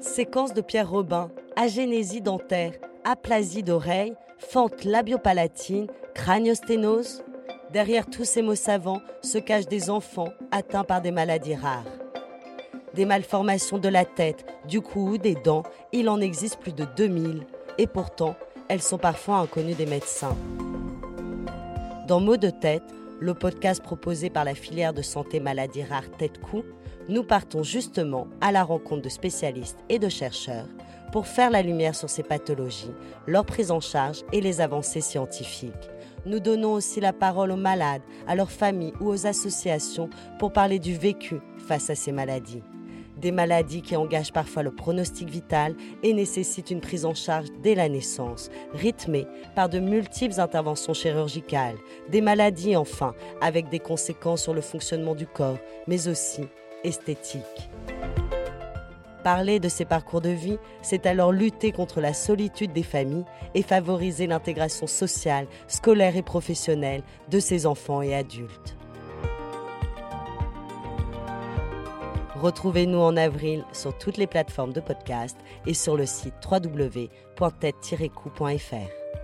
Séquence de Pierre Robin, agénésie dentaire, aplasie d'oreille, fente labiopalatine, craniosténose. Derrière tous ces mots savants se cachent des enfants atteints par des maladies rares. Des malformations de la tête, du cou ou des dents, il en existe plus de 2000 et pourtant, elles sont parfois inconnues des médecins. Dans Mots de tête, le podcast proposé par la filière de santé maladies rares Tête-Cou, nous partons justement à la rencontre de spécialistes et de chercheurs pour faire la lumière sur ces pathologies, leur prise en charge et les avancées scientifiques. Nous donnons aussi la parole aux malades, à leurs familles ou aux associations pour parler du vécu face à ces maladies. Des maladies qui engagent parfois le pronostic vital et nécessitent une prise en charge dès la naissance, rythmée par de multiples interventions chirurgicales. Des maladies enfin, avec des conséquences sur le fonctionnement du corps, mais aussi esthétiques. Parler de ces parcours de vie, c'est alors lutter contre la solitude des familles et favoriser l'intégration sociale, scolaire et professionnelle de ces enfants et adultes. Retrouvez-nous en avril sur toutes les plateformes de podcast et sur le site www.tête-coup.fr.